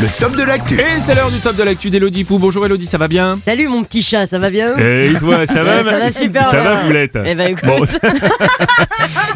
le top de l'actu. Et c'est l'heure du top de l'actu d'Elodie Pou. Bonjour Elodie, ça va bien Salut mon petit chat, ça va bien Et toi, ça va Ça- ça va super Ça va bien. Poulette Eh ben écoute, Bon.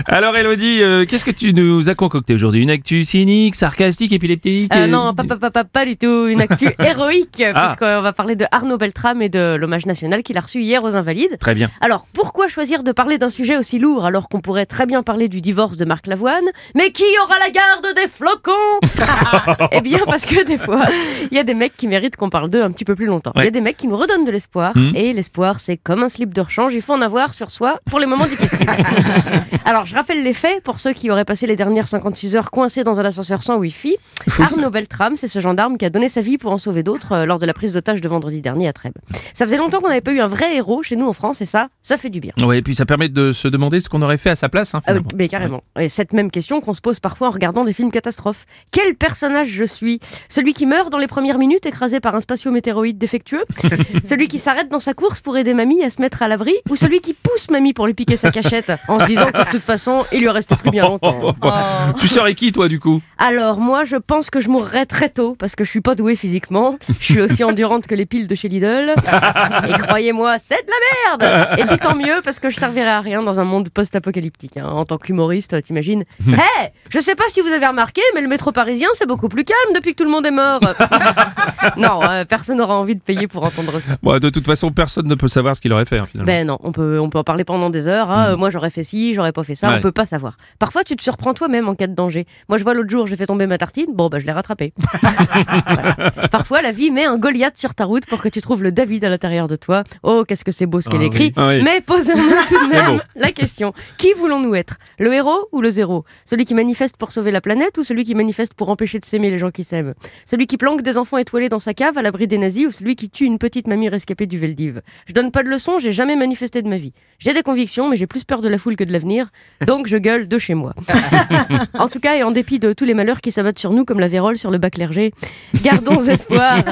Alors Elodie, euh, qu'est-ce que tu nous as concocté aujourd'hui? Une actu cynique, sarcastique, épileptique Euh, euh, non, pas, pas, pas, pas, pas du tout, une actu héroïque, Ah. puisqu'on va parler de Arnaud Beltrame et de l'hommage national qu'il a reçu hier aux Invalides. Très bien. Alors, pourquoi choisir de parler d'un sujet aussi lourd alors qu'on pourrait très bien parler du divorce de Marc Lavoine? Mais qui aura la garde des flocons? Eh bien, parce que des fois, il y a des mecs qui méritent qu'on parle d'eux un petit peu plus longtemps. Il y a des mecs qui nous redonnent de l'espoir, Mhm. et l'espoir, c'est comme un slip de rechange, il faut en avoir sur soi pour les moments difficiles. Alors, je rappelle les faits pour ceux qui auraient passé les dernières 56 heures coincés dans un ascenseur sans Wi-Fi. Arnaud Beltrame, c'est ce gendarme qui a donné sa vie pour en sauver d'autres euh, lors de la prise d'otage de vendredi dernier à Trèbes. Ça faisait longtemps qu'on n'avait pas eu un vrai héros chez nous en France, et ça, ça fait du bien. Ouais, et puis ça permet de se demander ce qu'on aurait fait à sa place. Hein, Ah oui, mais carrément. Et cette même question qu'on se pose parfois en regardant des films catastrophes. Quel personnage je suis? Celui qui meurt dans les premières minutes écrasé par un spatio-météoroïde défectueux Celui qui s'arrête dans sa course pour aider mamie à se mettre à l'abri Ou celui qui pousse mamie pour lui piquer sa cachette en se disant que de toute façon, il lui reste plus bien longtemps Tu serais qui toi du coup? Alors moi je pense que je mourrai très tôt parce que je suis pas douée physiquement. Je suis aussi endurante que les piles de chez Lidl. Et croyez-moi, c'est de la merde Et puis tant mieux parce que je servirai à rien dans un monde post-apocalyptique. hein. En tant qu'humoriste, t'imagines Hé Je sais pas si vous avez remarqué, mais le métro parisien c'est beaucoup plus calme depuis que tout le monde est mort. non, euh, personne n'aura envie de payer pour entendre ça. Bon, De toute façon, personne ne peut savoir ce qu'il aurait fait hein, finalement. Ben non, on peut, on peut en parler pendant des heures. hein. Euh, Moi j'aurais fait ci, j'aurais pas fait ça, Ouais. on peut pas savoir. Parfois tu te surprends toi-même en cas de danger. Moi je vois l'autre jour, j'ai fait tomber ma tartine, bon bah je l'ai rattrapé. Voilà. Parfois la vie met un Goliath sur ta route pour que tu trouves le David à l'intérieur de toi. Oh qu'est-ce que c'est beau ce qu'elle Ah écrit. oui. Ah oui. Mais posons-nous tout de même bon. la question. Qui voulons-nous être? Le héros ou le zéro? Celui qui manifeste pour sauver la planète ou celui qui manifeste pour empêcher de s'aimer les gens qui s'aiment? Celui qui planque des enfants étoilés dans sa cave à l'abri des nazis ou celui qui tue une petite mamie rescapée du Veldiv Je donne pas de leçons, j'ai jamais manifesté de ma vie. J'ai des convictions, mais j'ai plus peur de la foule que de l'avenir, donc je gueule de chez moi. en tout cas, et en dépit de tous les malheurs qui s'abattent sur nous comme la vérole sur le bas clergé, gardons espoir.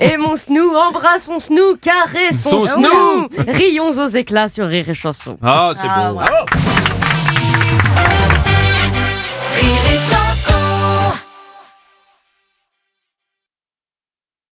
Aimons-nous, embrassons-nous, caressons-nous, Son-nous. rions aux éclats sur Rire et Chanson. Ah, c'est bon. Rire et chanson.